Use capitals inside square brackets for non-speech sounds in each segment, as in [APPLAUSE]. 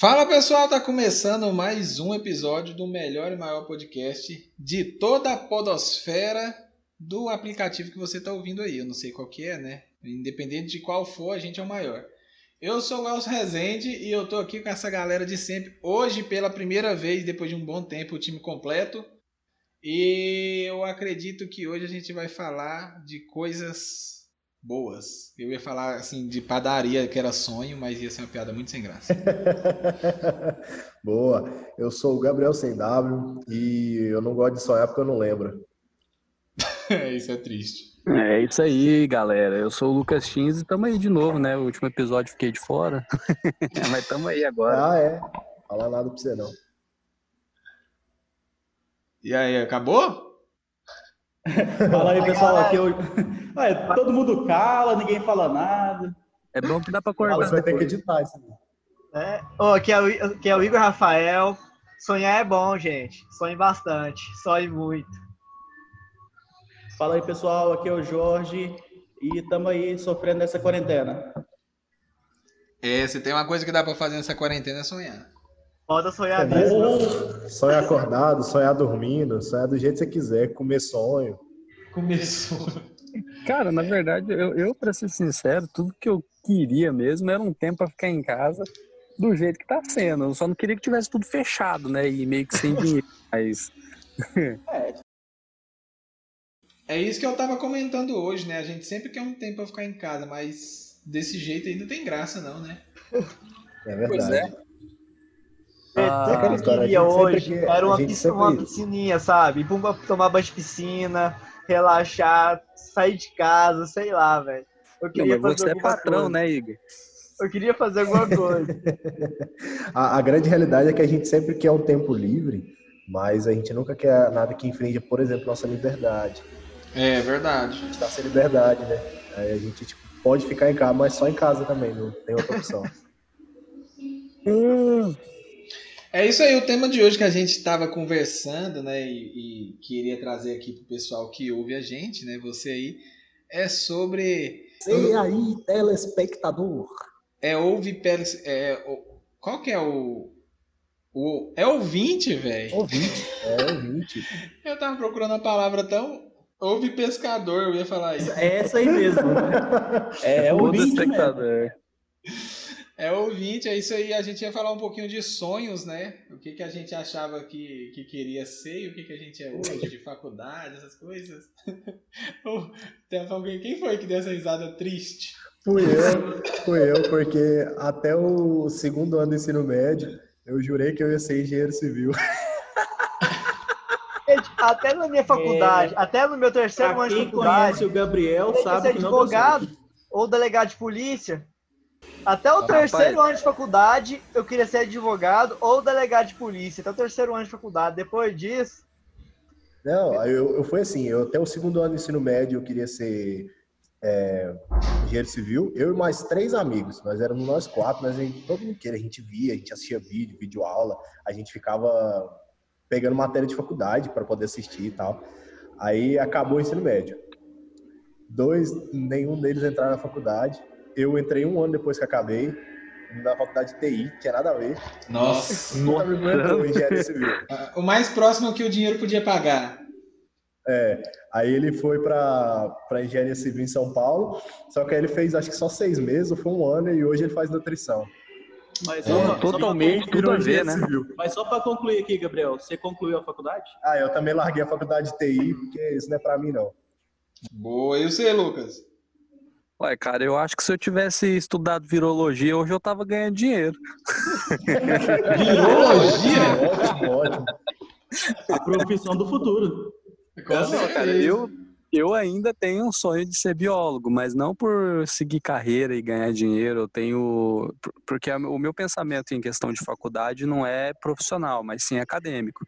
Fala pessoal, tá começando mais um episódio do melhor e maior podcast de toda a podosfera do aplicativo que você está ouvindo aí. Eu não sei qual que é, né? Independente de qual for, a gente é o maior. Eu sou o Elcio Rezende e eu tô aqui com essa galera de sempre. Hoje, pela primeira vez, depois de um bom tempo, o time completo. E eu acredito que hoje a gente vai falar de coisas boas. Eu ia falar assim de padaria que era sonho, mas ia ser uma piada muito sem graça. [LAUGHS] Boa. Eu sou o Gabriel Sem W e eu não gosto de sonhar porque eu não lembro. [LAUGHS] isso é triste. É isso aí, galera. Eu sou o Lucas Tins e tamo aí de novo, né? O último episódio fiquei de fora. [LAUGHS] mas tamo aí agora. Ah, é. Fala nada pra você não. E aí, acabou? Fala aí, pessoal. Aqui eu... Ué, todo mundo cala, ninguém fala nada. É bom que dá pra acordar. Você vai ter que editar isso. É. Oh, aqui, é o, aqui é o Igor Rafael. Sonhar é bom, gente. Sonhe bastante. Sonhe muito. Fala aí, pessoal. Aqui é o Jorge. E estamos aí sofrendo nessa quarentena. É, se tem uma coisa que dá pra fazer nessa quarentena é sonhar. Pode sonhar é mesmo. Sonhar acordado, sonhar dormindo, sonhar do jeito que você quiser, comer sonho. Comer sonho. Cara, na verdade, eu, eu para ser sincero, tudo que eu queria mesmo era um tempo para ficar em casa do jeito que tá sendo. Eu só não queria que tivesse tudo fechado, né? E meio que sem dinheiro. [LAUGHS] Mas. é. é isso que eu tava comentando hoje, né? A gente sempre quer um tempo para ficar em casa, mas desse jeito ainda tem graça, não, né? É verdade. Pois é. Ah, que eu queria hoje era uma, piscina, uma piscininha, sabe? Pum, tomar banho de piscina, relaxar, sair de casa, sei lá, velho. Eu queria Não, fazer você é patrão, coisa. né, Igor? Eu queria fazer alguma coisa. [LAUGHS] a, a, grande realidade é que a gente sempre quer um tempo livre, mas a gente nunca quer nada que infrinja, por exemplo, nossa liberdade. É verdade. A gente tá sem liberdade, né? Aí a gente tipo, pode ficar em casa, mas só em casa também, não tem outra opção. hum. É isso aí, o tema de hoje que a gente estava conversando, né, e, e, queria trazer aqui para o pessoal que ouve a gente, né, você aí, é sobre... Você aí, telespectador. É, ouve... É, qual que é o... o é ouvinte, velho? Ouvinte, é ouvinte. [LAUGHS] Eu tava procurando a palavra tão... Ouve pescador, eu ia falar isso. É essa aí mesmo. é, [LAUGHS] é ouvinte espectador. Mesmo. É ouvinte, é isso aí. A gente ia falar um pouquinho de sonhos, né? O que, que a gente achava que, que queria ser e o que, que a gente é hoje, de faculdade, essas coisas. [LAUGHS] Tem alguém, quem foi que deu essa risada triste? Fui eu, fui eu, porque até o segundo ano do ensino médio eu jurei que eu ia ser engenheiro civil. [LAUGHS] Até na minha faculdade, é, até no meu terceiro ano de faculdade. o Gabriel sabe que advogado ou delegado de polícia. Até o terceiro Rapaz. ano de faculdade, eu queria ser advogado ou delegado de polícia. Até o terceiro ano de faculdade. Depois disso. Não, eu, eu fui assim, eu até o segundo ano do ensino médio eu queria ser é, engenheiro civil, eu e mais três amigos, nós éramos nós quatro, mas gente, todo mundo queria, a gente via, a gente assistia vídeo, vídeo aula, a gente ficava pegando matéria de faculdade para poder assistir e tal. Aí acabou o ensino médio. Dois, nenhum deles entraram na faculdade. Eu entrei um ano depois que acabei, na faculdade de TI, tinha nada a ver. Nossa! Nossa. engenharia civil. [LAUGHS] O mais próximo que o dinheiro podia pagar. É, aí ele foi para engenharia civil em São Paulo, só que aí ele fez acho que só seis meses, ou foi um ano, e hoje ele faz nutrição. Mas é, totalmente tudo a ver, né? Civil. Mas só para concluir aqui, Gabriel, você concluiu a faculdade? Ah, eu também larguei a faculdade de TI, porque isso não é para mim, não. Boa, e você, Lucas? Ué, cara, eu acho que se eu tivesse estudado virologia, hoje eu tava ganhando dinheiro. virologia? [LAUGHS] ótimo, ótimo. A profissão do futuro. Não, cara, eu, eu ainda tenho um sonho de ser biólogo, mas não por seguir carreira e ganhar dinheiro. Eu tenho. Porque o meu pensamento em questão de faculdade não é profissional, mas sim acadêmico.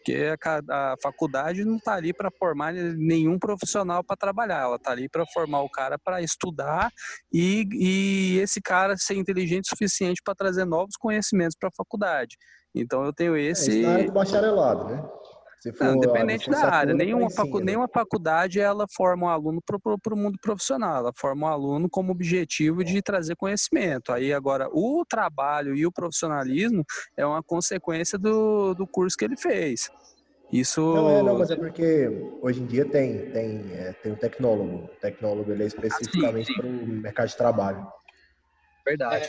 Porque a, a faculdade não está ali para formar nenhum profissional para trabalhar, ela está ali para formar o cara para estudar e, e esse cara ser inteligente o suficiente para trazer novos conhecimentos para a faculdade. Então eu tenho esse. É, isso na área do bacharelado, né? Se for, não, independente da área, nenhuma, facu nenhuma faculdade ela forma um aluno para o mundo profissional, ela forma um aluno como objetivo de trazer conhecimento. Aí agora o trabalho e o profissionalismo é uma consequência do, do curso que ele fez. Isso. Não, é, não, mas é porque hoje em dia tem, tem, é, tem o tecnólogo. O tecnólogo ele é especificamente para o mercado de trabalho. Verdade.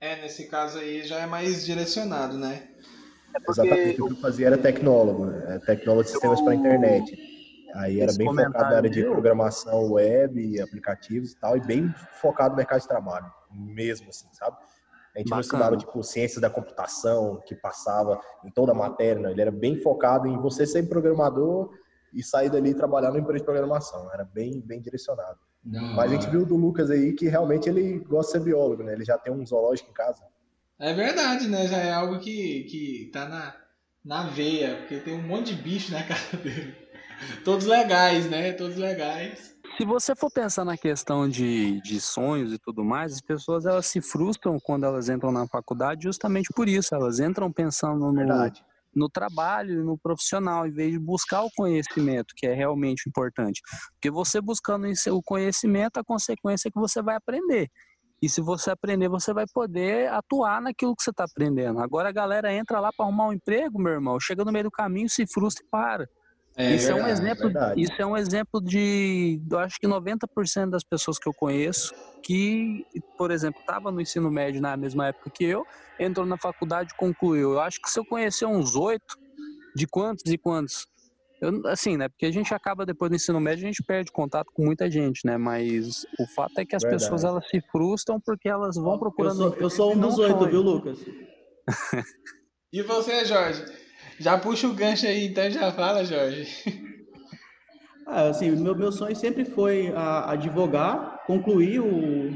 É, é, nesse caso aí já é mais direcionado, né? É porque... Exatamente. O que eu fazia era tecnólogo, né? tecnólogo de sistemas para internet. Aí era bem focado na área de programação web, aplicativos e tal, e bem focado no mercado de trabalho, mesmo assim, sabe? A gente Bacana. não estudava, tipo, ciência da computação, que passava em toda a matéria, não. Ele era bem focado em você ser programador e sair dali e trabalhar no empresa de programação. Era bem, bem direcionado. Não, Mas a gente viu do Lucas aí que realmente ele gosta de ser biólogo, né? Ele já tem um zoológico em casa. É verdade, né? Já é algo que, que tá na, na veia, porque tem um monte de bicho na [LAUGHS] casa dele. Todos legais, né? Todos legais. Se você for pensar na questão de, de sonhos e tudo mais, as pessoas elas se frustram quando elas entram na faculdade justamente por isso. Elas entram pensando no, no trabalho, no profissional, em vez de buscar o conhecimento, que é realmente importante. Porque você buscando o conhecimento, a consequência é que você vai aprender. E se você aprender, você vai poder atuar naquilo que você está aprendendo. Agora a galera entra lá para arrumar um emprego, meu irmão, chega no meio do caminho, se frustra e para. É, isso, é um exemplo, isso é um exemplo de, eu acho que 90% das pessoas que eu conheço que, por exemplo, estava no ensino médio na mesma época que eu, entrou na faculdade e concluiu. Eu acho que se eu conhecer uns oito, de quantos e quantos eu, assim, né? Porque a gente acaba depois do ensino médio, a gente perde contato com muita gente, né? Mas o fato é que as Verdade. pessoas elas se frustram porque elas vão procurando. Eu sou, eu sou um dos oito, viu, Lucas? [LAUGHS] e você, Jorge? Já puxa o gancho aí, então já fala, Jorge. [LAUGHS] Ah, assim, meu, meu sonho sempre foi a, advogar, concluir o,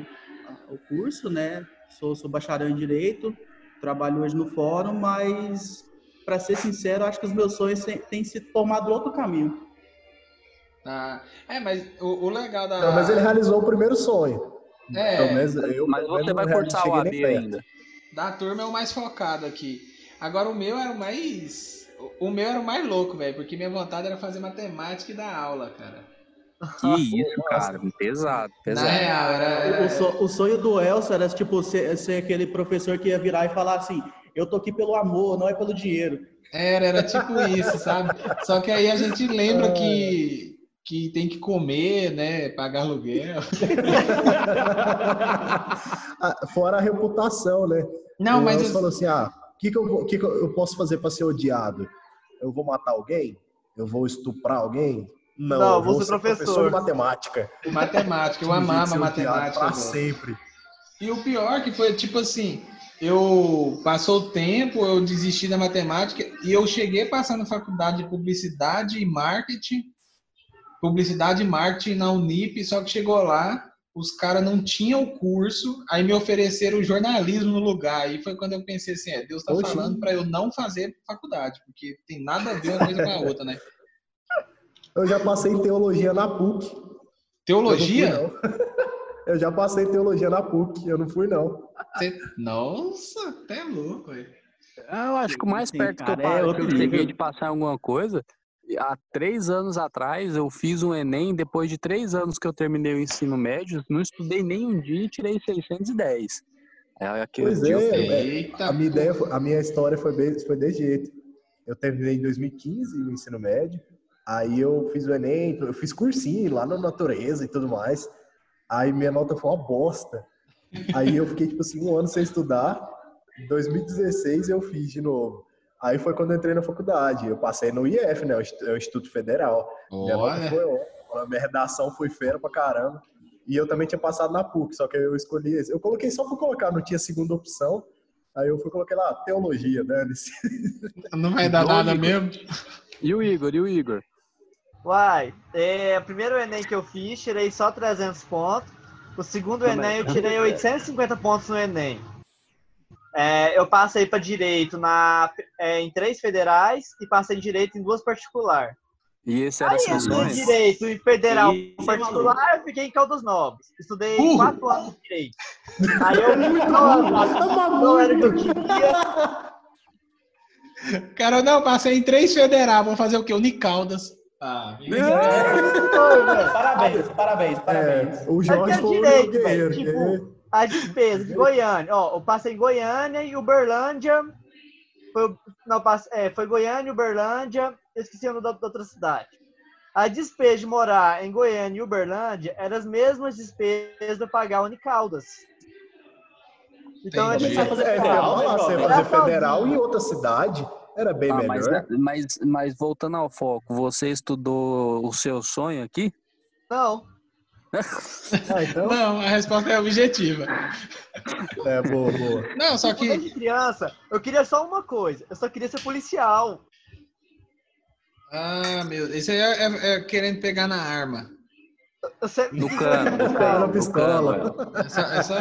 o curso, né? Sou, sou bacharel em Direito, trabalho hoje no fórum, mas para ser sincero, acho que os meus sonhos têm se tomado outro caminho. Ah, é, mas o, o legal da. Não, mas ele realizou o primeiro sonho. É, mas, eu, mas você vai cortar o AB ainda. Da turma é o mais focado aqui. Agora o meu era o mais. O meu era o mais louco, velho, porque minha vontade era fazer matemática e dar aula, cara. Que isso, cara, pesado, pesado. Na real, era, era... O, o, sonho do Elcio era tipo ser, ser aquele professor que ia virar e falar assim: eu tô aqui pelo amor, não é pelo dinheiro. Era, era tipo isso, sabe? Só que aí a gente lembra que, que tem que comer, né? Pagar aluguel. [LAUGHS] Ah, fora a reputação, né? Não, mas. Você falou assim: ah, o que, que, eu, que, que eu posso fazer para ser odiado? Eu vou matar alguém? Eu vou estuprar alguém? Não, Não eu vou, vou ser professor. professor de matemática. Matemática, eu amava matemática. Para sempre. E o pior que foi, tipo assim, eu passou o tempo, eu desisti da matemática e eu cheguei na faculdade de publicidade e marketing, publicidade e marketing na Unip, só que chegou lá, os caras não tinham o curso, aí me ofereceram jornalismo no lugar. Aí foi quando eu pensei assim, é, Deus tá Oxi. falando para eu não fazer faculdade, porque tem nada a ver uma coisa com a outra, né? Eu já passei teologia na PUC. Teologia? Eu, já passei teologia na PUC, eu não fui não. Nossa, até louco, aí. Eu acho que o mais perto que eu, é que eu cheguei de passar alguma coisa, há três anos atrás eu fiz um Enem, depois de três anos que eu terminei o ensino médio, não estudei nem um dia e tirei 610. É aquele pois é, é a minha ideia, a minha história foi, bem, foi desse jeito. Eu terminei em 2015 o ensino médio, aí eu fiz o Enem, eu fiz cursinho lá na natureza e tudo mais. Aí minha nota foi uma bosta. Aí eu fiquei, tipo assim, um ano sem estudar. Em 2016 eu fiz de novo. Aí foi quando eu entrei na faculdade. Eu passei no IF, né? O Instituto Federal. Minha, foi, minha redação foi fera pra caramba. E eu também tinha passado na PUC, só que eu escolhi esse. Eu coloquei só pra colocar, não tinha segunda opção. Aí eu fui coloquei lá, teologia, né? Não vai dar nada mesmo. E o Igor? E o Igor? Uai, é, o primeiro Enem que eu fiz, tirei só 300 pontos. O segundo Como Enem, é? eu tirei 850 pontos no Enem. É, eu passei para direito na, é, em três federais e passei em direito em duas particular. E esse era Aí, seu direito e federal e... particular, eu fiquei em Caldas Novas. Estudei uh! quatro anos de direito. Aí eu não, não era o que eu queria. Cara, não, passei em três federal, vou fazer o quê? Unicaldas. Ah, [LAUGHS] parabéns, parabéns, parabéns. É, o Jorge foi direito, guerreiro. Tipo, a despesa de Goiânia. Ó, eu passei em Goiânia e Uberlândia. Foi, não, é, foi Goiânia, Uberlândia. Eu esqueci o nome da, da outra cidade. A despesa de morar em Goiânia e Uberlândia eram as mesmas despesas de pagar Unicaldas. Então Entendi. a gente fazer federal, é, você fazer federal em outra cidade era bem ah, melhor. Mas, mas, mas voltando ao foco, você estudou o seu sonho aqui? Não. [LAUGHS] ah, então... Não, a resposta é objetiva. É, boa, boa. Não, só que. Desde criança, eu queria só uma coisa. Eu só queria ser policial. Ah, meu. Isso aí é, é, é querendo pegar na arma. No cano. No cano, pistola. É só, é, só,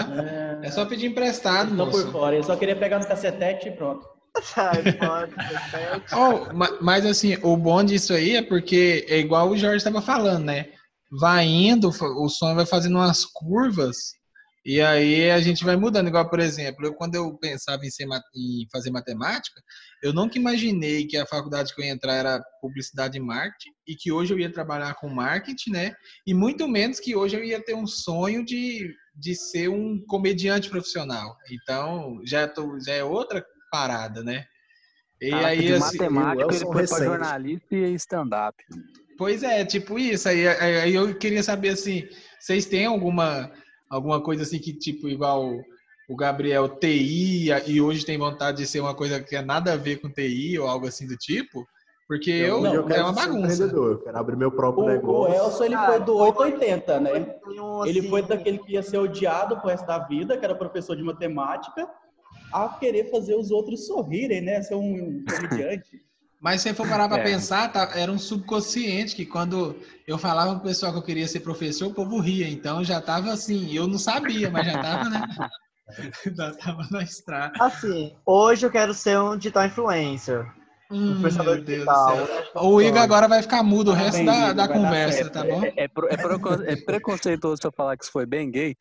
é só pedir emprestado, Não por fora. Eu só queria pegar no cacetete e pronto. [LAUGHS] oh, mas assim, o bom disso aí é porque é igual o Jorge estava falando, né? Vai indo, o som vai fazendo umas curvas e aí a gente vai mudando. Igual, por exemplo, eu, quando eu pensava em, ser, em fazer matemática, eu nunca imaginei que a faculdade que eu ia entrar era publicidade e marketing e que hoje eu ia trabalhar com marketing, né? E muito menos que hoje eu ia ter um sonho de, de ser um comediante profissional. Então, já, tô, já é outra parada, né? E ah, aí, de assim, matemática, ele foi para jornalista e stand-up. Pois é, tipo isso. Aí, aí eu queria saber assim, vocês têm alguma alguma coisa assim que tipo igual o Gabriel TI e hoje tem vontade de ser uma coisa que é nada a ver com TI ou algo assim do tipo? Porque eu, eu, eu é uma bagunça. Eu quero abrir meu próprio o, negócio. O Elson ele foi do 880, né? Ele foi daquele que ia ser odiado pro resto da vida, que era professor de matemática, a querer fazer os outros sorrirem, né? Ser um comediante. [LAUGHS] Mas se for parar para é. pensar, tá, era um subconsciente que quando eu falava pro pessoal que eu queria ser professor, o povo ria. Então já tava assim, eu não sabia, mas já tava, né? [LAUGHS] [LAUGHS] já tava na estrada. Assim, hoje eu quero ser um digital influencer. Hum, meu Deus O Igor agora vai ficar mudo o resto da, da conversa, tá bom? É, é, é, é, preconceituoso eu falar que isso foi bem gay.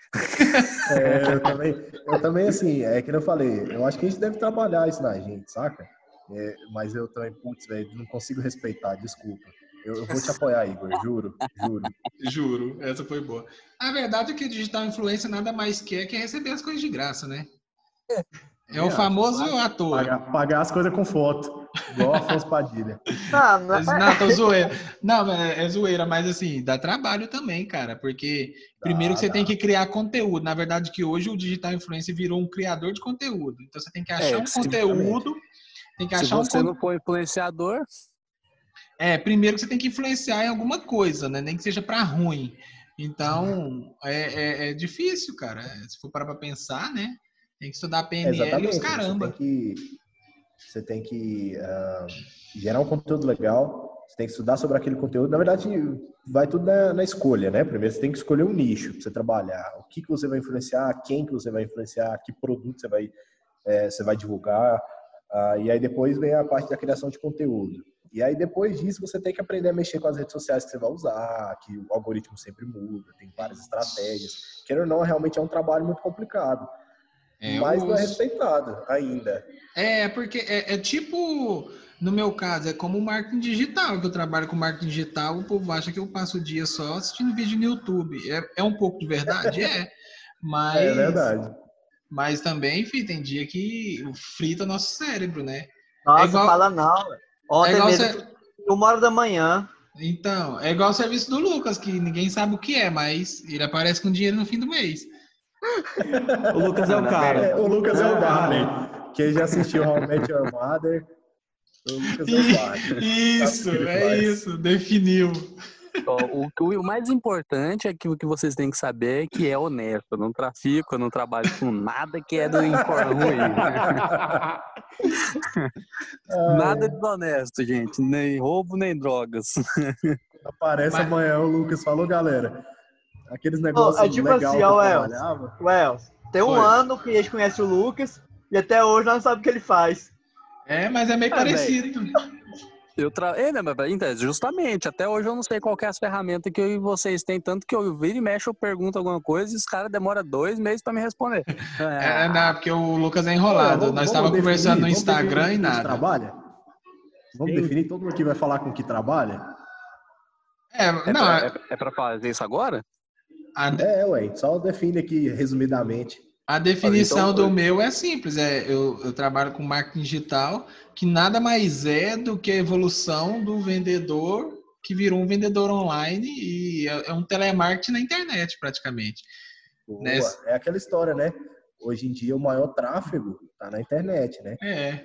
É, eu também, eu também, assim, é que eu falei, eu acho que a gente deve trabalhar isso na gente, saca? É, mas eu também, putz, velho, não consigo respeitar, desculpa. Eu, eu, vou te apoiar, Igor, juro, juro. Juro, essa foi boa. A verdade é que digital influencer nada mais quer que receber as coisas de graça, né? É, o famoso pagar, ator. Pagar, pagar, as coisas com foto, igual a Afonso Padilha. [LAUGHS] Não, não, é... não, tô zoeira. Não, é, é zoeira, mas assim, dá trabalho também, cara, porque primeiro que você dá. tem que criar conteúdo. Na verdade, que hoje o digital influencer virou um criador de conteúdo. Então você tem que achar é, um conteúdo tem que achar Se você um... não for influenciador. É, primeiro que você tem que influenciar em alguma coisa, né? Nem que seja para ruim. Então, é, é, é, difícil, cara. Se for parar para pensar, né? Tem que estudar PNL Exatamente. e os caramba. Você tem que, você tem que uh, gerar um conteúdo legal, você tem que estudar sobre aquele conteúdo. Na verdade, vai tudo na, na, escolha, né? Primeiro você tem que escolher um nicho para você trabalhar. O que, que você vai influenciar, quem que você vai influenciar, que produto você vai, é, você vai divulgar. Uh, e aí depois vem a parte da criação de conteúdo. E aí depois disso você tem que aprender a mexer com as redes sociais que você vai usar, que o algoritmo sempre muda, tem várias estratégias. Queira ou não, realmente é um trabalho muito complicado. É, mas não é respeitado ainda. É, porque é, é, tipo, no meu caso, é como o marketing digital, que eu trabalho com marketing digital, o povo acha que eu passo o dia só assistindo vídeo no YouTube. É, é um pouco de verdade? É. [LAUGHS] Mas. É verdade. Mas também, enfim, tem dia que frita nosso cérebro, né? Nossa, é igual... fala não. Ontem é igual mesmo, ser... uma hora da manhã. Então, é igual o serviço do Lucas, que ninguém sabe o que é, mas ele aparece com dinheiro no fim do mês. O Lucas é o cara. É, o Lucas é o cara. Quem já assistiu How I Met Your Mother, o Lucas é o cara. Isso, é isso, definiu o, o, mais importante é que o que vocês têm que saber é que é honesto. Eu não trafico, eu não trabalho com nada que é do ruim. [LAUGHS] nada desonesto, gente. Nem roubo, nem drogas. Aparece Mas... amanhã o Lucas falou, galera. Aqueles negócios oh, é tipo legal assim, ó, o Els, tem um Foi. ano que a gente conhece o Lucas e até hoje não sabe o que ele faz. É, mas é meio é, parecido. Véio. Eu tra... É, né, então, justamente, até hoje eu não sei qual é as ferramentas que eu e vocês têm, tanto que eu viro e mexo, eu pergunto alguma coisa e os caras demoram dois meses para me responder. [LAUGHS] É, é, não, porque o Lucas é enrolado. Nós estávamos conversando no Instagram e nada. Trabalha? Vamos definir, todo mundo aqui vai falar com que trabalha? É, é não, pra, é, é pra fazer isso agora? A... É, ué, só define aqui resumidamente. A definição então, do meu é simples, é eu, eu trabalho com marketing digital, que nada mais é do que a evolução do vendedor que virou um vendedor online e é, é um telemarketing na internet praticamente. Boa. Né? É aquela história, né? Hoje em dia o maior tráfego está na internet, né? É.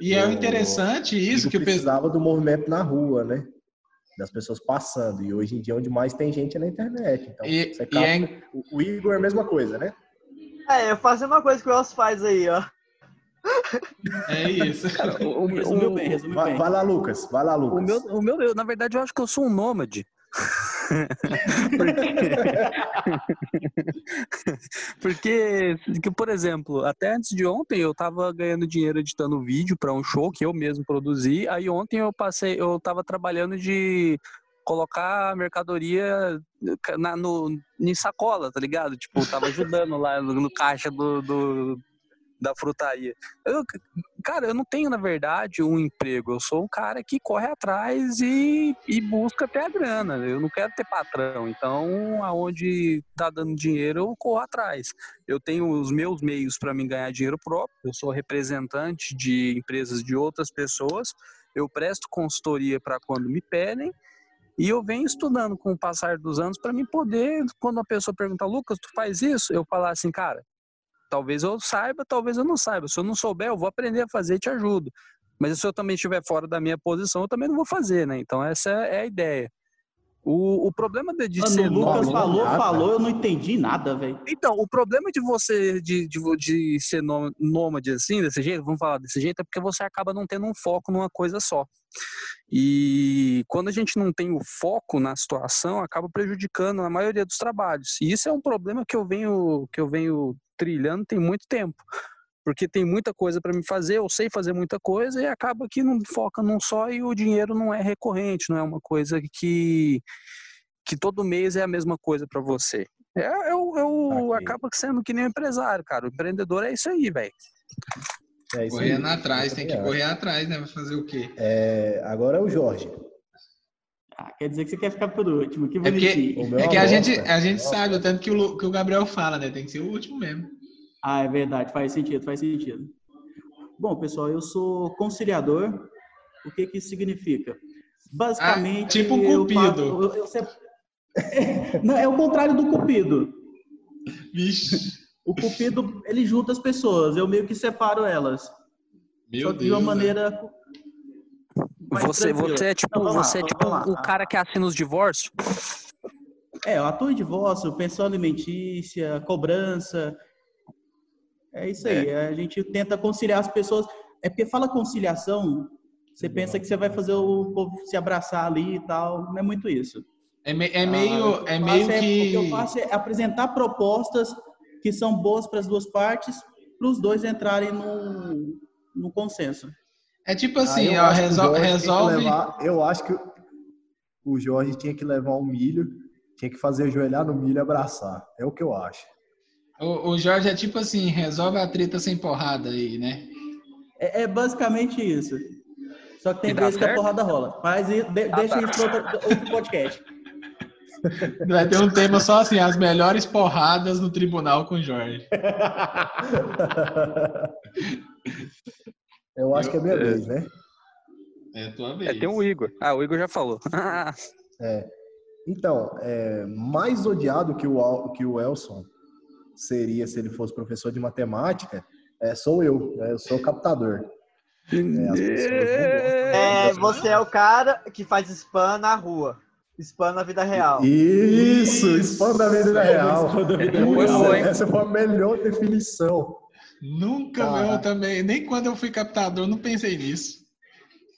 E é interessante isso que precisava do movimento na rua, né? Das pessoas passando. E hoje em dia onde mais tem gente é na internet. Então, e, você e é... o Igor é a mesma coisa, né? É, eu faço a mesma coisa que o Elcio faz aí, ó. É isso. Cara, o, o, resumiu bem, resumiu vai, bem. Vai lá, Lucas. Vai lá, Lucas. O meu, o meu, eu, na verdade, eu acho que eu sou um nômade. [LAUGHS] Porque, porque, por exemplo, até antes de ontem eu tava ganhando dinheiro editando vídeo para um show que eu mesmo produzi. Aí ontem eu passei, eu tava trabalhando de colocar mercadoria na, no, em sacola, tá ligado? Tipo, tava ajudando lá no, no caixa do, do, da frutaria. Eu, cara, eu não tenho, na verdade, um emprego. Eu sou um cara que corre atrás e, e busca ter a grana. Eu não quero ter patrão. Então, aonde tá dando dinheiro, eu corro atrás. Eu tenho os meus meios para me ganhar dinheiro próprio. Eu sou representante de empresas de outras pessoas. Eu presto consultoria para quando me pedem. E eu venho estudando com o passar dos anos para me poder, quando a pessoa pergunta, Lucas, tu faz isso? Eu falar assim, cara, Talvez eu saiba, talvez eu não saiba. Se eu não souber, eu vou aprender a fazer e te ajudo. Mas se eu também estiver fora da minha posição, eu também não vou fazer, né? Então essa é a ideia. O, o problema de, de Mano, ser o Lucas nômade, falou, nada. falou, eu não entendi nada, velho. Então, o problema de você de, de, de ser nômade assim, desse jeito, vamos falar desse jeito, é porque você acaba não tendo um foco numa coisa só. E quando a gente não tem o foco na situação, acaba prejudicando a maioria dos trabalhos. E isso é um problema que eu venho que eu venho trilhando tem muito tempo. Porque tem muita coisa para me fazer, eu sei fazer muita coisa e acaba que não foca num só e o dinheiro não é recorrente, não é uma coisa que, que todo mês é a mesma coisa para você. É, eu, eu acaba sendo que nem um empresário, cara. O empreendedor é isso aí, velho. É Correndo aí. atrás, tem que correr atrás, né? Vai fazer o quê? É, agora é o Jorge. Ah, quer dizer que você quer ficar por último. Que é porque, é que a gente, a gente sabe o tanto que o, que o Gabriel fala, né? Tem que ser o último mesmo. Ah, é verdade. Faz sentido, faz sentido. Bom, pessoal, eu sou conciliador. O que que isso significa? Basicamente... Ah, tipo um cupido. Eu, eu, eu sempre... [LAUGHS] Não, é o contrário do cupido. Vixe. O cupido, ele junta as pessoas. Eu meio que separo elas. Meu Só de uma maneira você, você é tipo, então, você é tipo o cara que assina os divórcios? É, eu atuo em divórcio, pensão alimentícia, cobrança. É isso aí. É. A gente tenta conciliar as pessoas. É porque fala conciliação, você pensa que você vai fazer o povo se abraçar ali e tal. Não é muito isso. É, me, é meio, ah, é meio é, que. O que eu faço é apresentar propostas que são boas para as duas partes, para os dois entrarem no, no consenso. É tipo assim, ó, resol resolve. Levar, eu acho que o Jorge tinha que levar um milho, tinha que fazer ajoelhar no milho e abraçar. É o que eu acho. O, o Jorge é tipo assim, resolve a treta sem porrada aí, né? É, é basicamente isso. Só que tem vezes que a porrada rola. Mas de, de, ah, deixa tá. isso para outro, outro podcast. [LAUGHS] Vai ter um tema só assim, as melhores porradas no tribunal com o Jorge. [LAUGHS] Eu acho eu, que é minha é, vez, né? É tua vez. É, tem o Igor. Ah, o Igor já falou. [LAUGHS] é. Então, é, mais odiado que o, que o Elson seria se ele fosse professor de matemática, é, sou eu. Né? Eu sou captador. É, é, você é o cara que faz spam na rua. Spam na vida real. Isso, spam na vida real. Essa foi a melhor definição. Nunca ah. eu também, nem quando eu fui captador, não pensei nisso.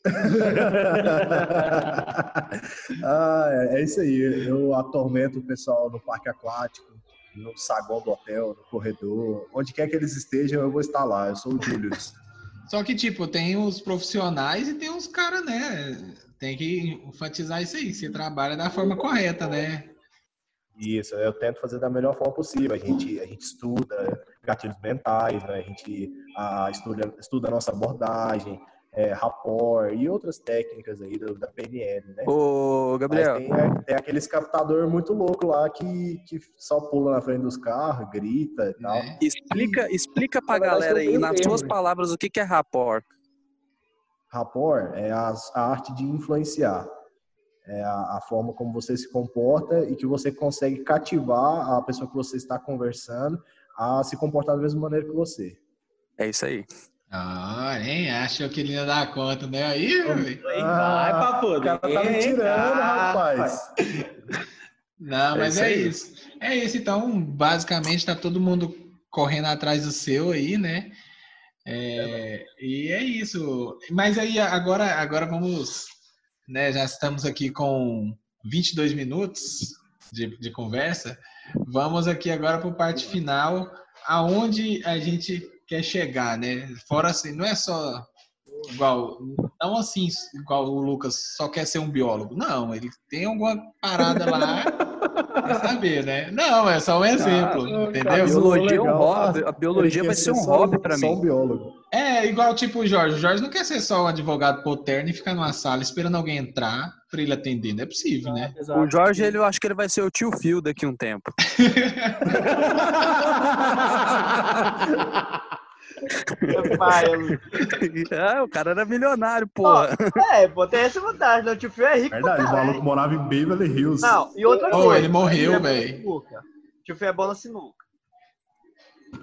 [LAUGHS] ah, é, é isso aí. Eu atormento o pessoal no parque aquático, no saguão do hotel, no corredor. Onde quer que eles estejam, eu vou estar lá. Eu sou o Julius. [LAUGHS] Só que, tipo, tem os profissionais e tem os caras, né? Tem que enfatizar isso aí. Você trabalha da forma correta, né? Isso, eu tento fazer da melhor forma possível. A gente, a gente estuda gatilhos mentais, né? a gente a, estuda, estuda a nossa abordagem, é, rapport e outras técnicas aí do, da PNL, né? Ô, Gabriel. Tem, é, tem, aqueles captador muito louco lá que, que só pula na frente dos carros, grita e tal. É. Explica, explica pra galera aí, nas suas palavras, o que, que é rapport. Rapport é a, a arte de influenciar. É a, a, forma como você se comporta e que você consegue cativar a pessoa que você está conversando a se comportar da mesma maneira que você. É isso aí. Ah, nem achou que ele ia dar conta, né? Aí. Ah, vai pra poder. O cara tá me tirando, rapaz. [LAUGHS] Não, é mas é, é isso. É isso, então, basicamente tá todo mundo correndo atrás do seu aí, né? É, e é isso. Mas aí agora, agora vamos, né? Já estamos aqui com 22 minutos de, de conversa. Vamos aqui agora para a parte final, aonde a gente quer chegar, né? Fora assim, não é só igual, não assim, igual o Lucas só quer ser um biólogo. Não, ele tem alguma parada lá [LAUGHS] pra saber, né? Não, é só um exemplo, entendeu? A biologia é um hobby, a biologia vai ser um hobby para mim. Só um biólogo. É, igual tipo o Jorge. O Jorge não quer ser só um advogado poterno e ficar numa sala esperando alguém entrar para ele atender. Não é possível, né? Exato. O Jorge, ele, eu acho que ele vai ser o tio Phil daqui a um tempo. [LAUGHS] [LAUGHS] [LAUGHS] é, o cara era milionário, pô. é, pô, tem essa vantagem, né? O tio Phil é rico. Verdade, o maluco morava em Beverly Hills. Não, e outra oh, coisa. ele morreu, velho. O tio Phil é bom na sinuca.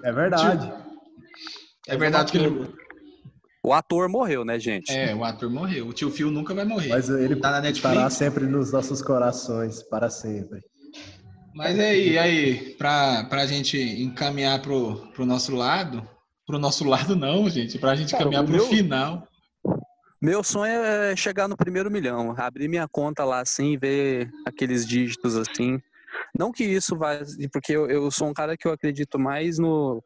É verdade. Tio... É verdade que ele. O ator morreu, né, gente? É, o ator morreu. O tio Phil nunca vai morrer. Mas ele tá na Netflix. estará sempre nos nossos corações, para sempre. Mas aí, aí, pra, pra gente encaminhar pro, pro nosso lado, pro nosso lado não, gente, pra gente Cara, caminhar pro meu, final. Meu sonho é chegar no primeiro milhão, abrir minha conta lá assim, ver aqueles dígitos assim. Não que isso vai, porque eu, eu sou um cara que eu acredito mais no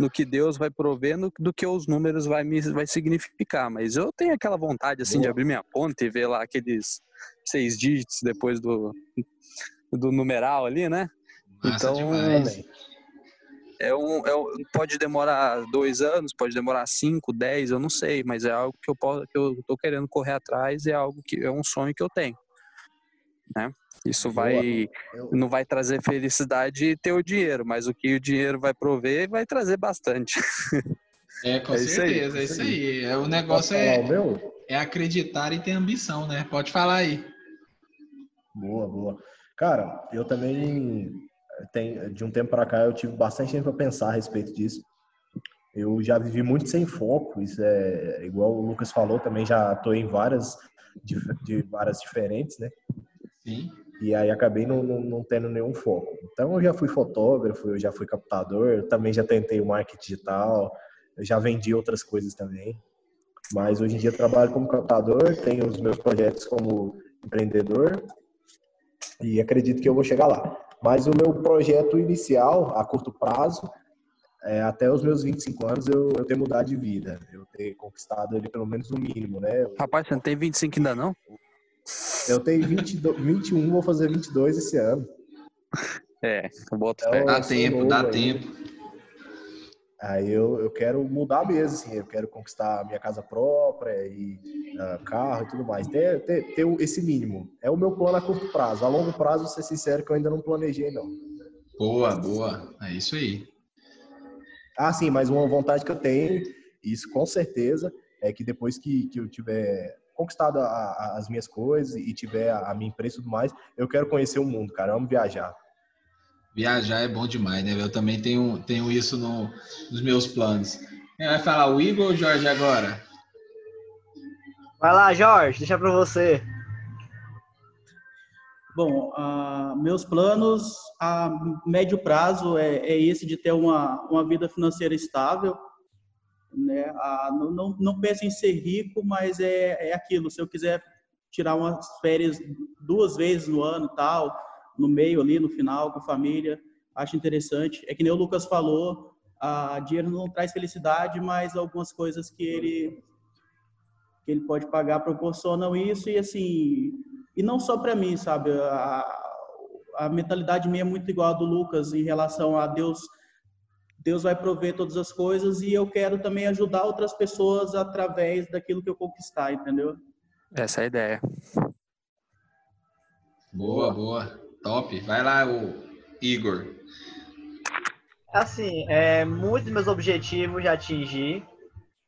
no que Deus vai prover no, do que os números vai me vai significar. Mas eu tenho aquela vontade assim Boa. de abrir minha conta e ver lá aqueles seis dígitos depois do, do numeral ali, né? Massa então é um, é um, pode demorar dois anos, pode demorar cinco, dez, eu não sei, mas é algo que eu posso, que eu tô querendo correr atrás, é algo que é um sonho que eu tenho, né? Isso vai não vai trazer felicidade ter o dinheiro, mas o que o dinheiro vai prover vai trazer bastante. [LAUGHS] É, com é certeza, isso é isso aí. É, o negócio é, é acreditar e ter ambição, né? Pode falar aí. Boa, boa. Cara, eu também tem, de um tempo para cá eu tive bastante tempo para pensar a respeito disso. Eu já vivi muito sem foco, isso é igual o Lucas falou, também já estou em várias de, de várias diferentes, né? Sim. E aí acabei não, não, não, tendo nenhum foco. Então eu já fui fotógrafo, eu já fui captador, também já tentei o marketing digital, eu já vendi outras coisas também. Mas hoje em dia trabalho como captador, tenho os meus projetos como empreendedor e acredito que eu vou chegar lá. Mas o meu projeto inicial, a curto prazo, é, até os meus 25 anos eu, eu ter mudado de vida, eu ter conquistado ali pelo menos o mínimo, né? Rapaz, você não tem 25 ainda não? Eu tenho 22, 21, vou fazer 22 esse ano. É, boto então, Dá tempo, dá aí. tempo. Aí eu, eu quero mudar mesmo, assim, eu quero conquistar a minha casa própria e uh, carro e tudo mais. Ter, ter, ter esse mínimo. É o meu plano a curto prazo. A longo prazo, vou ser sincero, que eu ainda não planejei, não. Boa, boa. É isso aí. Ah, sim, mas uma vontade que eu tenho, isso com certeza, é que depois que, que eu tiver conquistado a, a, as minhas coisas e tiver a, a minha empresa e tudo mais, eu quero conhecer o mundo, cara. Eu amo viajar. Viajar é bom demais, né? Eu também tenho, tenho isso no, nos meus planos. Quem vai falar, o Igor ou o Jorge agora? Vai lá, Jorge, deixa para você. Bom, uh, meus planos a médio prazo é, é, esse de ter uma, uma vida financeira estável. Né? Uh, não, não, não penso em ser rico, mas é, é aquilo. Se eu quiser tirar umas férias duas vezes no ano tal, no meio ali, no final, com a família. Acho interessante. É que nem o Lucas falou, a dinheiro não traz felicidade, mas algumas coisas que ele que ele pode pagar proporcionam isso e assim e não só para mim sabe a, a mentalidade minha é muito igual a do Lucas em relação a Deus Deus vai prover todas as coisas e eu quero também ajudar outras pessoas através daquilo que eu conquistar, entendeu? Essa é a ideia. Boa, boa. Top. Vai lá, o Igor. Assim, é, muitos meus objetivos já atingi.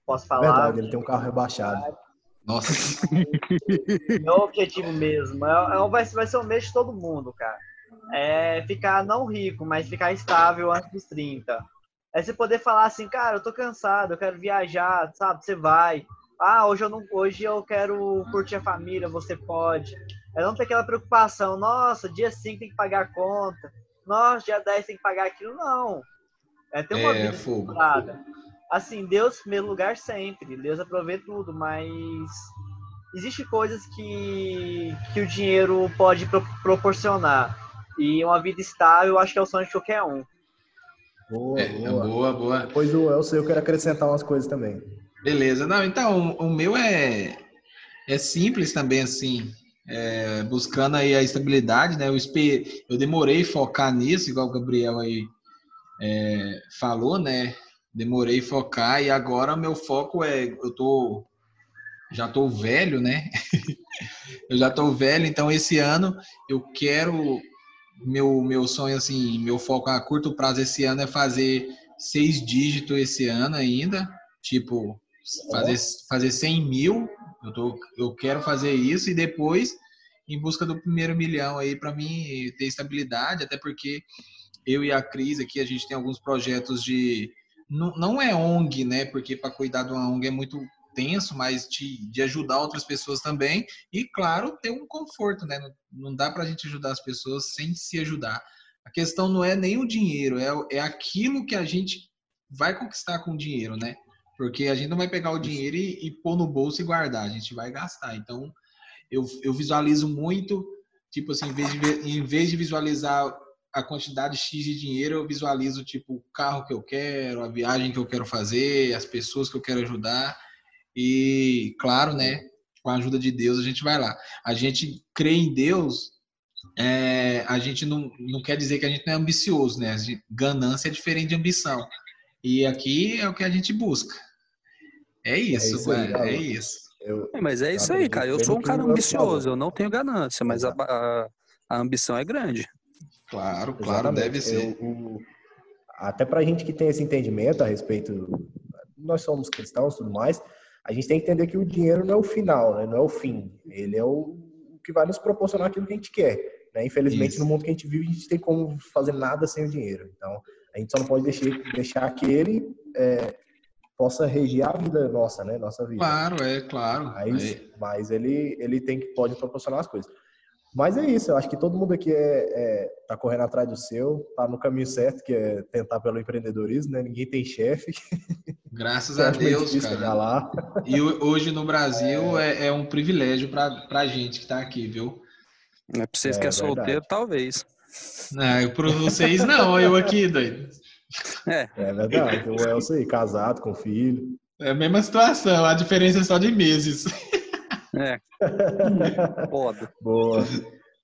Posso falar? Verdade, ele tem um carro rebaixado. Nossa. [LAUGHS] Meu objetivo mesmo é, é, vai, vai ser o mês de todo mundo, cara. É ficar não rico, mas ficar estável antes dos 30. É você poder falar assim, cara, eu tô cansado, eu quero viajar, sabe? Você vai. Ah, hoje eu não, hoje eu quero curtir a família, você pode. É não ter aquela preocupação, nossa, dia 5 tem que pagar a conta. Nossa, dia 10 tem que pagar aquilo, não. É ter uma é, vida fogo. Assim, Deus em primeiro lugar sempre. Deus aprove tudo, mas existe coisas que, que o dinheiro pode pro, proporcionar. E uma vida estável, eu acho que é o sonho de qualquer um. Boa, é, boa. boa, boa. Depois do Elcio, eu quero acrescentar umas coisas também. Beleza. Não, então, o, o meu é, é simples também, assim. É, buscando aí a estabilidade, né? Eu, esper... eu demorei focar nisso, igual o Gabriel aí é, falou, né? Demorei focar e agora meu foco é, eu tô, já tô velho, né? [LAUGHS] eu já tô velho, então esse ano eu quero, meu, meu sonho assim, meu foco a curto prazo esse ano é fazer seis dígitos esse ano ainda, tipo, fazer, fazer 100 mil, eu, tô, eu quero fazer isso e depois em busca do primeiro milhão aí para mim ter estabilidade, até porque eu e a Cris aqui, a gente tem alguns projetos de. Não, não é ONG, né? Porque para cuidar de uma ONG é muito tenso, mas de, de ajudar outras pessoas também. E, claro, ter um conforto, né? Não, não dá para a gente ajudar as pessoas sem se ajudar. A questão não é nem o dinheiro, é, é aquilo que a gente vai conquistar com o dinheiro, né? Porque a gente não vai pegar o dinheiro e, e pôr no bolso e guardar, a gente vai gastar. Então, eu, eu visualizo muito, tipo assim, em vez de, em vez de visualizar a quantidade X de dinheiro, eu visualizo tipo o carro que eu quero, a viagem que eu quero fazer, as pessoas que eu quero ajudar. E, claro, né, com a ajuda de Deus, a gente vai lá. A gente crê em Deus, é, a gente não, não quer dizer que a gente não é ambicioso, né? Gente, ganância é diferente de ambição. E aqui é o que a gente busca. É isso, é isso, aí, é, é isso. Eu, é, mas é isso aí, cara. Eu sou um cara ambicioso, eu não tenho ganância, mas a, a, a ambição é grande. Claro, claro, Exatamente. deve ser. Eu, o, até para a gente que tem esse entendimento a respeito, nós somos cristãos e tudo mais, a gente tem que entender que o dinheiro não é o final, né? não é o fim. Ele é o, o que vai nos proporcionar aquilo que a gente quer. Né? Infelizmente, Isso. no mundo que a gente vive, a gente tem como fazer nada sem o dinheiro. Então, a gente só não pode deixar, deixar que ele é, possa regir a vida nossa, né? Nossa vida. Claro, é claro. Mas, é. mas ele, ele tem que pode proporcionar as coisas. Mas é isso, eu acho que todo mundo aqui é, é, tá correndo atrás do seu, tá no caminho certo, que é tentar pelo empreendedorismo, né? Ninguém tem chefe. Graças [LAUGHS] a Deus, cara. Lá. E hoje no Brasil é, é, é um privilégio pra, pra gente que tá aqui, viu? É pra vocês que é, é solteiro, talvez. Não, para vocês não, eu aqui, doido. É. é verdade, o Elcio aí, casado, com filho. É a mesma situação, a diferença é só de meses. É. [LAUGHS] Foda. Boa.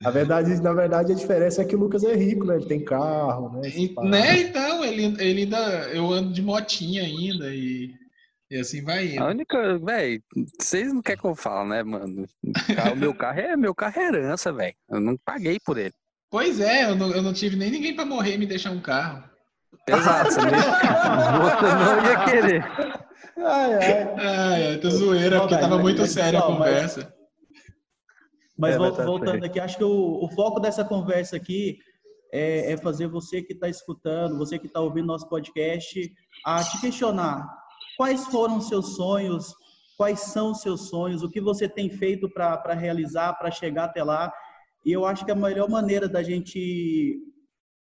Na verdade, na verdade, a diferença é que o Lucas é rico, né? Ele tem carro, né? E, né? Então, ele, ele ainda. Eu ando de motinha ainda e, e assim vai indo. A única, velho, vocês não querem que eu fale, né, mano? O meu carro é meu carro é herança, velho. Eu não paguei por ele. Pois é, eu não, eu não tive nem ninguém para morrer e me deixar um carro. Exato, [LAUGHS] você não ia querer. Ai, ai. Ai, ai, tô zoeira, porque tava muito séria a conversa. Mas, é, voltando aqui, acho que o, o, foco dessa conversa aqui é, é fazer você que está escutando, você que está ouvindo nosso podcast, a te questionar quais foram os seus sonhos, quais são os seus sonhos, o que você tem feito para realizar, para chegar até lá. E eu acho que a melhor maneira da gente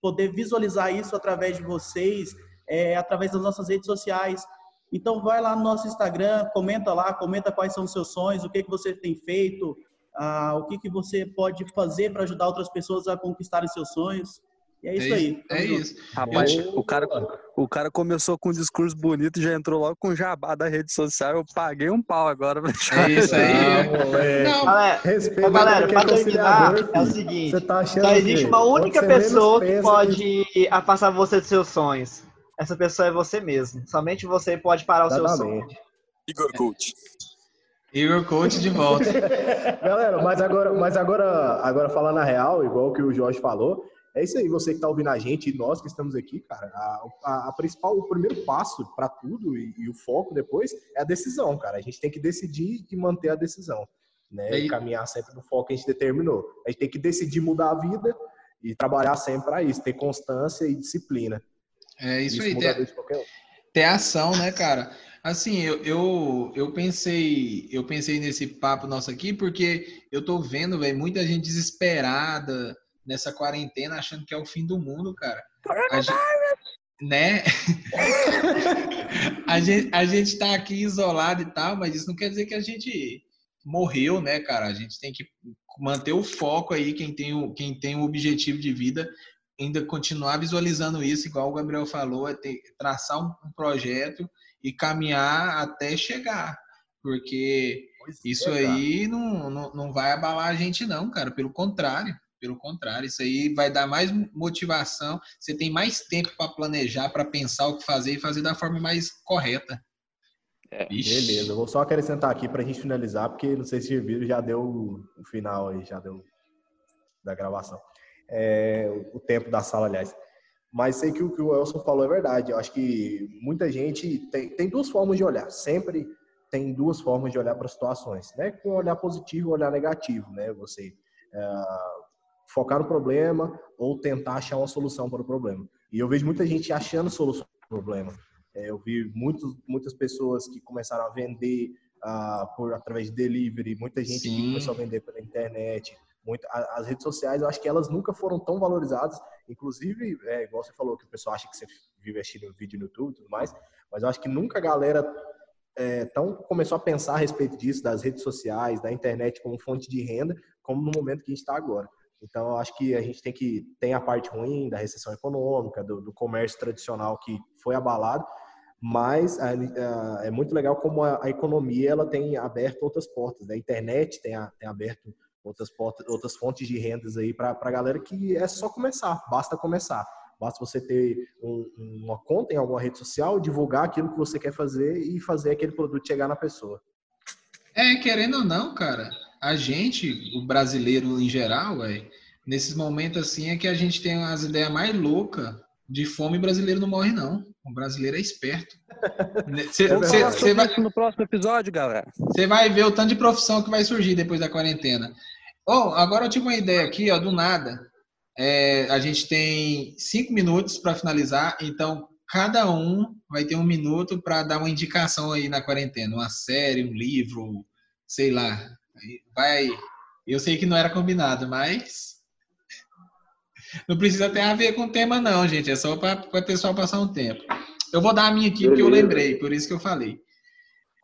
poder visualizar isso através de vocês é através das nossas redes sociais. Então vai lá no nosso Instagram, comenta lá, comenta quais são os seus sonhos, o que, que você tem feito, ah, o que, que você pode fazer para ajudar outras pessoas a conquistarem seus sonhos. E é isso é, aí. É isso. Rapaz, o cara, o cara começou com um discurso bonito e já entrou logo com jabá da rede social. Eu paguei um pau agora. [LAUGHS] É isso aí. Não, galera, Respeita galera para terminar, é o seguinte: tá só existe uma única pessoa que pode que... afastar você dos seus sonhos. essa pessoa é você mesmo. Somente você pode parar o seu sonho. Igor Coach. Igor Coach de volta. [LAUGHS] Galera, mas agora, mas agora, agora falando a real, igual que o Jorge falou, é isso aí, você que está ouvindo a gente e nós que estamos aqui, cara. A, a, a principal, o primeiro passo para tudo e, e, o foco depois é a decisão, cara. A gente tem que decidir e manter a decisão, né? E caminhar sempre no foco que a gente determinou. A gente tem que decidir mudar a vida e trabalhar sempre para isso, ter constância e disciplina. É isso, isso aí, ter, ter ação, né, cara? Assim, eu, eu, eu pensei eu pensei nesse papo nosso aqui porque eu tô vendo, velho, muita gente desesperada nessa quarentena achando que é o fim do mundo, cara. A gente, né? [LAUGHS] a, gente, a gente tá aqui isolado e tal, mas isso não quer dizer que a gente morreu, né, cara? A gente tem que manter o foco aí, quem tem o, quem tem o objetivo de vida, ainda continuar visualizando isso, igual o Gabriel falou, é ter, traçar um, um projeto e caminhar até chegar. Porque pois isso é, aí não, não, não vai abalar a gente, não, cara. Pelo contrário. Pelo contrário, isso aí vai dar mais motivação. Você tem mais tempo para planejar, para pensar o que fazer e fazer da forma mais correta. É, beleza, eu vou só acrescentar aqui para a gente finalizar, porque não sei se o vídeo já deu o final aí, já deu da gravação. É, o tempo da sala, aliás. Mas sei que o que o Elson falou é verdade. Eu acho que muita gente tem, tem duas formas de olhar. Sempre tem duas formas de olhar para situações, né? Com olhar positivo e olhar negativo, né? Você uh, focar no problema ou tentar achar uma solução para o problema. E eu vejo muita gente achando solução para o problema. É, eu vi muitos, muitas pessoas que começaram a vender uh, por através de delivery, muita gente Sim. que começou a vender pela internet. Muito, as redes sociais, eu acho que elas nunca foram tão valorizadas. Inclusive, é, igual você falou, que o pessoal acha que você vive assistindo vídeo no YouTube e tudo mais, mas eu acho que nunca a galera é, tão começou a pensar a respeito disso, das redes sociais, da internet como fonte de renda, como no momento que a gente está agora. Então, acho que a gente tem que tem a parte ruim da recessão econômica, do, do comércio tradicional que foi abalado, mas a, a, é muito legal como a, a, economia ela tem aberto outras portas. Né? A internet tem, tem aberto outras, portas, outras fontes de rendas aí para a galera que é só começar, basta começar. Basta você ter um, uma conta em alguma rede social, divulgar aquilo que você quer fazer e fazer aquele produto chegar na pessoa. É, querendo ou não, cara, a gente, o brasileiro em geral, é, nesses momentos assim é que a gente tem as ideias mais loucas de fome brasileiro não morre, não. O brasileiro é esperto. Cê, cê, cê vai no próximo episódio, galera. Você vai ver o tanto de profissão que vai surgir depois da quarentena. Oh, agora eu tive uma ideia aqui, ó, do nada. É, a gente tem cinco minutos para finalizar, então cada um vai ter um minuto para dar uma indicação aí na quarentena, uma série, um livro, sei lá, Vai. Eu sei que não era combinado, mas. Não precisa ter a ver com o tema, não, gente. É só para o pessoal passar um tempo. Eu vou dar a minha aqui porque eu lembrei, por isso que eu falei.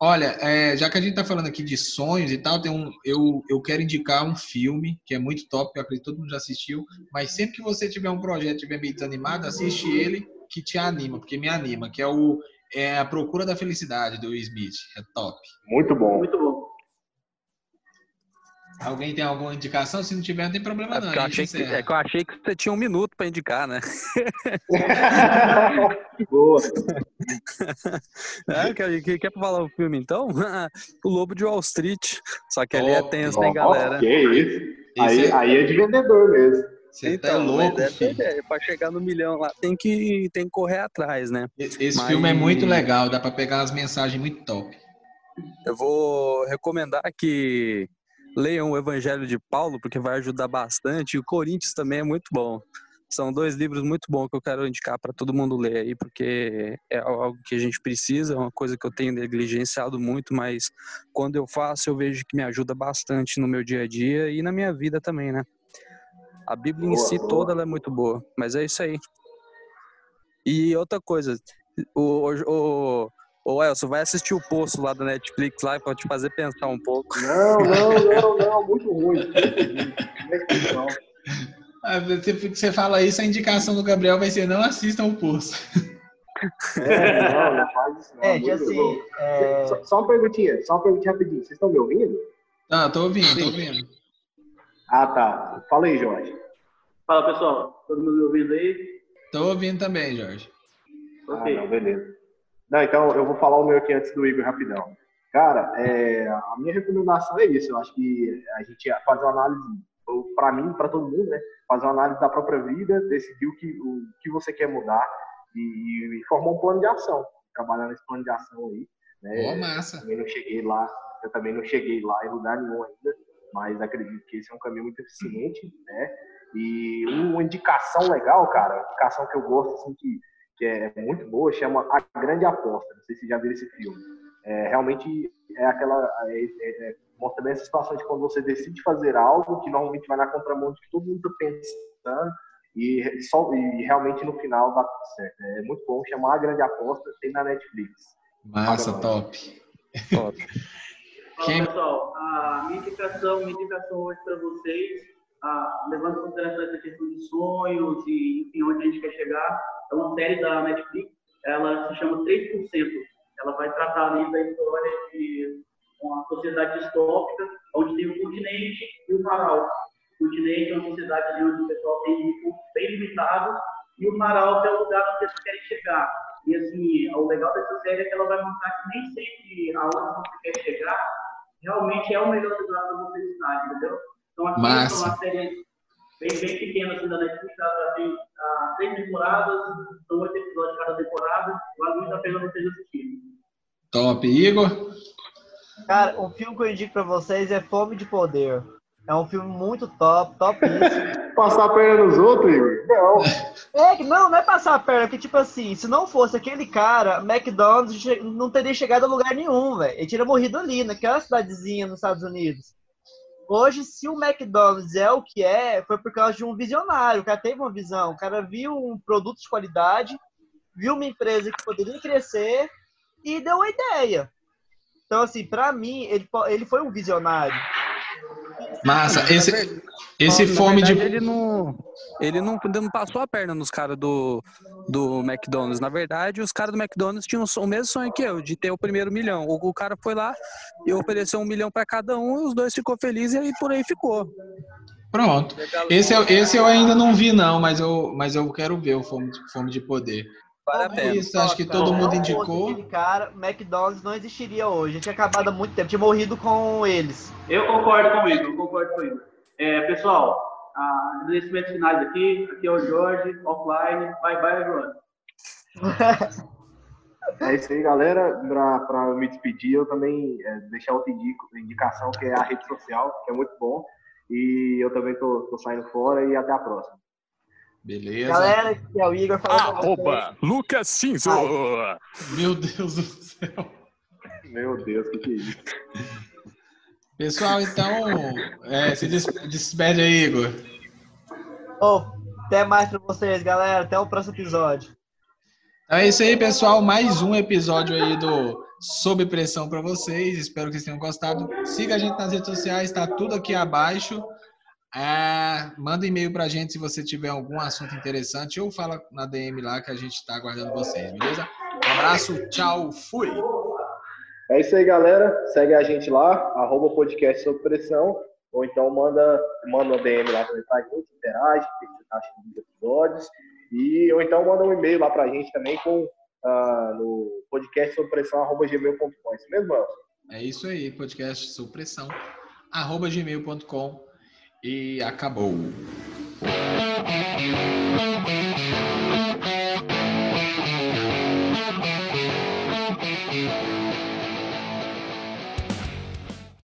Olha, é, já que a gente está falando aqui de sonhos e tal, tem um, eu, eu quero indicar um filme que é muito top, que eu acredito que todo mundo já assistiu, mas sempre que você tiver um projeto estiver meio desanimado, assiste ele que te anima, porque me anima, que é o é A Procura da Felicidade, do Will Smith. É top. Muito bom. Muito bom. Alguém tem alguma indicação? Se não tiver, não tem problema é não. Eu achei que, é que eu achei que você tinha um minuto para indicar, né? [LAUGHS] Boa. É, quer, quer falar o filme então? [LAUGHS] o Lobo de Wall Street. Só que ali oh, é tenso, hein, galera? Que isso. Aí, é... aí é de vendedor mesmo. Você tá então, tá louco, é, filho. É, chegar no milhão lá tem que, tem que correr atrás, né? Esse Mas... filme é muito legal, dá para pegar umas mensagens muito top. Eu vou recomendar que leiam o Evangelho de Paulo, porque vai ajudar bastante. E o Coríntios também é muito bom. São dois livros muito bons que eu quero indicar para todo mundo ler aí, porque é algo que a gente precisa, é uma coisa que eu tenho negligenciado muito, mas quando eu faço eu vejo que me ajuda bastante no meu dia a dia e na minha vida também, né? A Bíblia boa, em si boa. toda é muito boa, mas é isso aí. E outra coisa, o, o, Ô Elson, vai assistir o Poço lá da Netflix lá pra te fazer pensar um pouco. Não, não, não, não, muito ruim. Ah, você, você fala isso, a indicação do Gabriel vai ser não assistam o Poço. É, não, não faz isso não. É, que assim... É... Só, só, uma perguntinha, só uma perguntinha rapidinho. Vocês estão me ouvindo? Ah, tô ouvindo, tô ouvindo. Ah, tá. Fala aí, Jorge. Fala, pessoal. Todo mundo me ouvindo aí? Tô ouvindo também, Jorge. Okay. Ah, não, beleza. Não, então eu vou falar o meu aqui antes do Igor rapidão. Cara, é, a minha recomendação é isso. Eu acho que a gente fazer uma análise, para mim, para todo mundo, né? Fazer uma análise da própria vida, decidir o que, o que você quer mudar e, e formar um plano de ação. Trabalhar nesse plano de ação aí. Né? Boa, massa. Eu também não cheguei lá, eu também não cheguei lá em lugar nenhum ainda, mas acredito que esse é um caminho muito eficiente, né? E uma indicação legal, cara, indicação que eu gosto, assim, que, que é muito boa, chama A Grande Aposta. Não sei se já viram esse filme. É, realmente é aquela. É, é, é, mostra bem essa situação de quando você decide fazer algo que normalmente vai na contramão de que todo mundo está pensando e, só, e realmente no final dá tudo certo. É muito bom chamar a grande aposta, tem na Netflix. Massa, top. top. Quem... pessoal, a minha indicação, minha indicação hoje para vocês, ah, levando em consideração essa questão de sonhos e enfim, onde a gente quer chegar, é uma série da Netflix, ela se chama 3%. Ela vai tratar ali da história de uma sociedade distópica, onde tem o continente e o Marau. O continente é uma sociedade onde o pessoal tem recursos bem limitados e o Marau é o lugar onde eles querem chegar. E assim, o legal dessa série é que ela vai mostrar que nem sempre aonde você quer chegar realmente é o melhor lugar para você estar, entendeu? Então aqui Massa. é uma série bem, bem pequena assim da Netflix, ela tem ah, três temporadas, são oito episódios cada temporada, vale muito a pena vocês assistirem. Top. Igor? Cara, o filme que eu indico pra vocês é Fome de Poder. É um filme muito top, topíssimo. [LAUGHS] passar a perna nos outros, Igor? Não. É, não, não é passar a perna, porque, tipo assim, se não fosse aquele cara, McDonald's não teria chegado a lugar nenhum, velho. Ele teria morrido ali, naquela cidadezinha nos Estados Unidos. Hoje, se o McDonald's é o que é, foi por causa de um visionário. O cara teve uma visão. O cara viu um produto de qualidade, viu uma empresa que poderia crescer e deu uma ideia. Então, assim, para mim, ele, ele foi um visionário. Massa, esse, esse fome verdade, de. Ele não, ele não, não passou a perna nos caras do, do McDonald's. Na verdade, os caras do McDonald's tinham o mesmo sonho que eu, de ter o primeiro milhão. O, o cara foi lá e ofereceu um milhão para cada um, e os dois ficou felizes e aí por aí ficou. Pronto. Esse, eu, esse eu ainda não vi, não, mas eu, mas eu quero ver o Fome fome de Poder. Parabéns. Isso, acho que todo mundo indicou. Aquele cara, McDonald's não existiria hoje. Tinha acabado há muito tempo, tinha morrido com eles. Eu concordo com eu concordo com isso. É, pessoal, agradecimentos finais aqui. Aqui é o Jorge, offline. Bye bye, everyone. [LAUGHS] É isso aí, galera. Para me despedir, eu também é, deixar outra indicação, que é a rede social, que é muito bom. E eu também tô, tô saindo fora e até a próxima. Beleza. Galera, que é o Igor falando. Arroba Lucas Cinzo. Meu Deus do céu. Meu Deus, o que, que é isso? Pessoal, então, é, se despede aí, Igor. Oh, até mais pra vocês, galera. Até o próximo episódio. Então é isso aí, pessoal. Mais um episódio aí do Sob Pressão para vocês. Espero que vocês tenham gostado. Siga a gente nas redes sociais, está tudo aqui abaixo. É, manda e-mail pra gente se você tiver algum assunto interessante ou fala na DM lá que a gente está aguardando vocês, beleza? Um abraço, tchau, fui! É isso aí, galera. Segue a gente lá, arroba podcast sob pressão, ou então manda, manda um DM lá pra gente, interage, o que você tá achando dos episódios, e, ou então manda um e-mail lá pra gente também com, uh, no podcast sob pressão, arroba gmail.com. É isso mesmo? É isso aí, podcast sob pressão, arroba gmail.com e acabou.